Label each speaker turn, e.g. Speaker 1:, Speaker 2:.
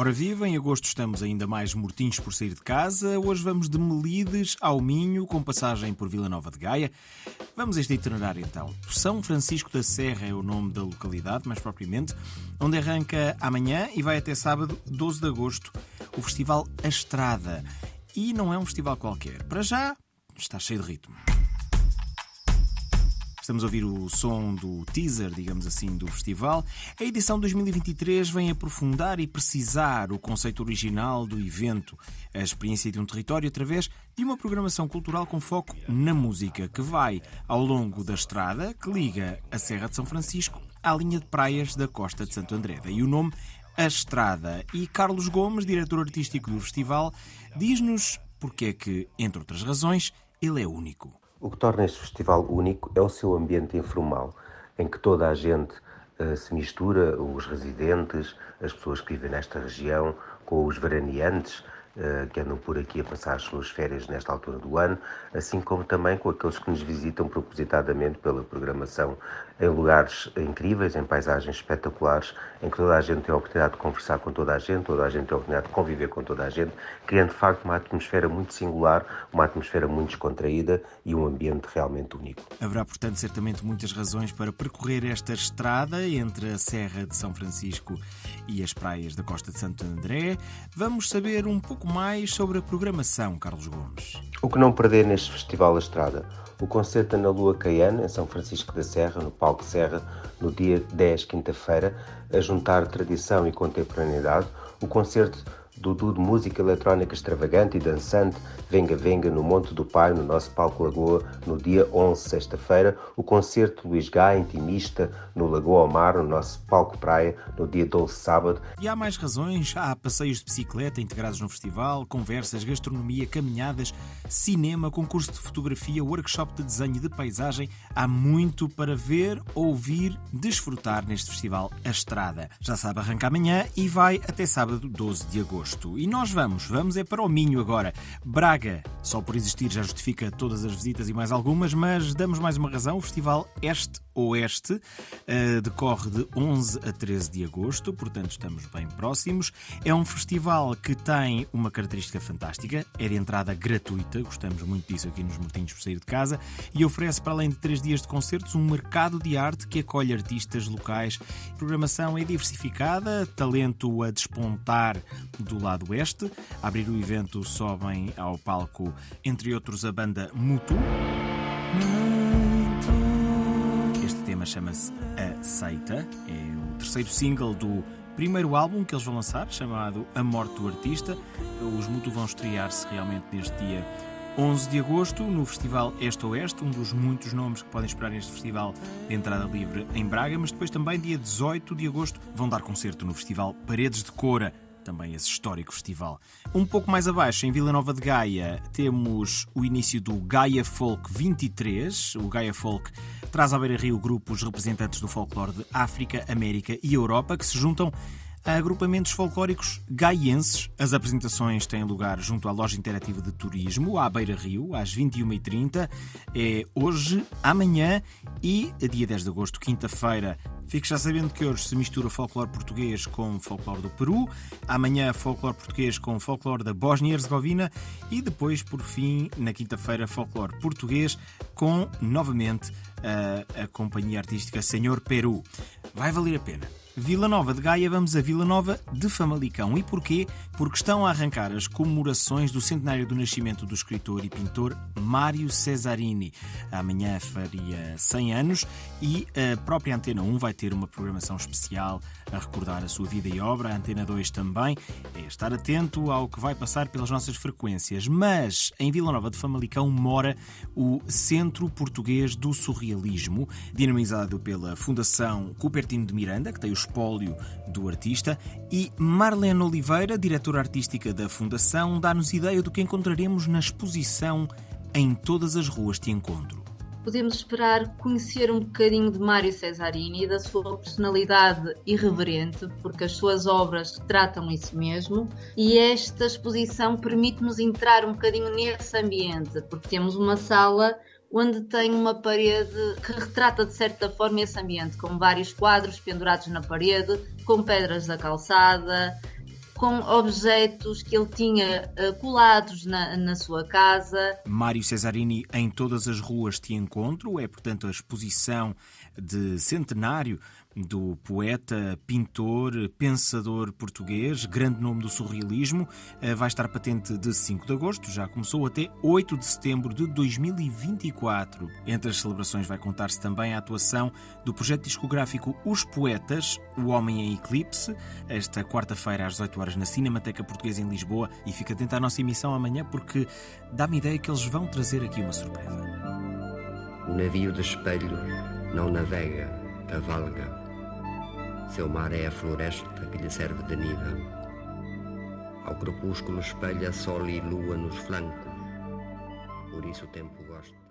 Speaker 1: Ora viva, em agosto estamos ainda mais mortinhos por sair de casa. Hoje vamos de Melides ao Minho, com passagem por Vila Nova de Gaia. Vamos a este itinerário então. São Francisco da Serra é o nome da localidade, mais propriamente, onde arranca amanhã e vai até sábado, 12 de agosto, o Festival A Estrada. E não é um festival qualquer. Para já, está cheio de ritmo. Estamos a ouvir o som do teaser, digamos assim, do festival. A edição 2023 vem aprofundar e precisar o conceito original do evento, a experiência de um território através de uma programação cultural com foco na música, que vai ao longo da estrada que liga a Serra de São Francisco à linha de praias da Costa de Santo André. Daí o nome A Estrada. E Carlos Gomes, diretor artístico do festival, diz-nos porque é que, entre outras razões, ele é único.
Speaker 2: O que torna este festival único é o seu ambiente informal, em que toda a gente uh, se mistura, os residentes, as pessoas que vivem nesta região, com os veraneantes, que andam por aqui a passar as suas férias nesta altura do ano, assim como também com aqueles que nos visitam propositadamente pela programação em lugares incríveis, em paisagens espetaculares, em que toda a gente tem a oportunidade de conversar com toda a gente, toda a gente tem a oportunidade de conviver com toda a gente, criando de facto uma atmosfera muito singular, uma atmosfera muito descontraída e um ambiente realmente único.
Speaker 1: Haverá, portanto, certamente muitas razões para percorrer esta estrada entre a Serra de São Francisco e as praias da Costa de Santo André. Vamos saber um pouco mais sobre a programação, Carlos Gomes.
Speaker 2: O que não perder neste Festival da Estrada? O concerto na Lua Caiana, em São Francisco da Serra, no Palco Serra, no dia 10, quinta-feira, a juntar tradição e contemporaneidade. O concerto Dudu de música eletrónica extravagante e dançante, Venga Venga, no Monte do Pai, no nosso palco Lagoa, no dia 11, sexta-feira. O concerto Luís Gá, intimista, no Lagoa ao Mar, no nosso palco Praia, no dia 12, sábado.
Speaker 1: E há mais razões. Há passeios de bicicleta integrados no festival, conversas, gastronomia, caminhadas, cinema, concurso de fotografia, workshop de desenho de paisagem. Há muito para ver, ouvir, desfrutar neste festival A Estrada. Já sabe, arranca amanhã e vai até sábado, 12 de agosto agosto. E nós vamos, vamos é para o Minho agora. Braga, só por existir já justifica todas as visitas e mais algumas, mas damos mais uma razão. O Festival Este Oeste uh, decorre de 11 a 13 de agosto, portanto estamos bem próximos. É um festival que tem uma característica fantástica, é de entrada gratuita, gostamos muito disso aqui nos Mortinhos por sair de casa, e oferece, para além de três dias de concertos, um mercado de arte que acolhe artistas locais. A programação é diversificada, talento a despontar do lado oeste. A abrir o evento sobem ao palco, entre outros, a banda Mutu. Este tema chama-se A Seita, é o terceiro single do primeiro álbum que eles vão lançar, chamado A Morte do Artista. Os Mutu vão estrear-se realmente neste dia 11 de agosto, no Festival Este Oeste, um dos muitos nomes que podem esperar neste festival de entrada livre em Braga, mas depois também, dia 18 de agosto, vão dar concerto no Festival Paredes de Cora, também esse histórico festival. Um pouco mais abaixo, em Vila Nova de Gaia, temos o início do Gaia Folk 23. O Gaia Folk traz à beira-rio grupos representantes do folclore de África, América e Europa que se juntam a agrupamentos folclóricos gaienses. As apresentações têm lugar junto à loja interativa de turismo, à Beira Rio, às 21h30. É hoje, amanhã e dia 10 de agosto, quinta-feira. Fique já sabendo que hoje se mistura folclore português com folclore do Peru, amanhã folclore português com folclore da Bósnia e Herzegovina e depois, por fim, na quinta-feira, folclore português com, novamente, a, a companhia artística Senhor Peru. Vai valer a pena. Vila Nova de Gaia, vamos a Vila Nova de Famalicão. E porquê? Porque estão a arrancar as comemorações do centenário do nascimento do escritor e pintor Mário Cesarini. Amanhã faria 100 anos e a própria Antena 1 vai ter uma programação especial a recordar a sua vida e obra. A Antena 2 também. É estar atento ao que vai passar pelas nossas frequências. Mas em Vila Nova de Famalicão mora o Centro Português do Surrealismo, dinamizado pela Fundação Cupertino de Miranda, que tem o espólio do artista, e Marlene Oliveira, diretora artística da Fundação, dá-nos ideia do que encontraremos na exposição Em Todas as Ruas Te Encontro.
Speaker 3: Podemos esperar conhecer um bocadinho de Mário Cesarini e da sua personalidade irreverente, porque as suas obras tratam isso mesmo, e esta exposição permite-nos entrar um bocadinho nesse ambiente, porque temos uma sala onde tem uma parede que retrata de certa forma esse ambiente, com vários quadros pendurados na parede, com pedras da calçada, com objetos que ele tinha uh, colados na, na sua casa.
Speaker 1: Mário Cesarini em todas as ruas te encontro, é portanto a exposição de centenário do poeta, pintor, pensador português, grande nome do surrealismo. Eh, vai estar patente de 5 de agosto, já começou até 8 de setembro de 2024. Entre as celebrações vai contar-se também a atuação do projeto discográfico Os Poetas, O Homem em Eclipse, esta quarta-feira às 18 horas na Cinemateca Portuguesa em Lisboa. E fica atento à nossa emissão amanhã porque dá-me ideia que eles vão trazer aqui uma surpresa.
Speaker 4: O navio de espelho não navega, cavalga seu mar é a floresta que lhe serve de nido. Ao crepúsculo espelha sol e lua nos flancos, por isso o tempo gosta.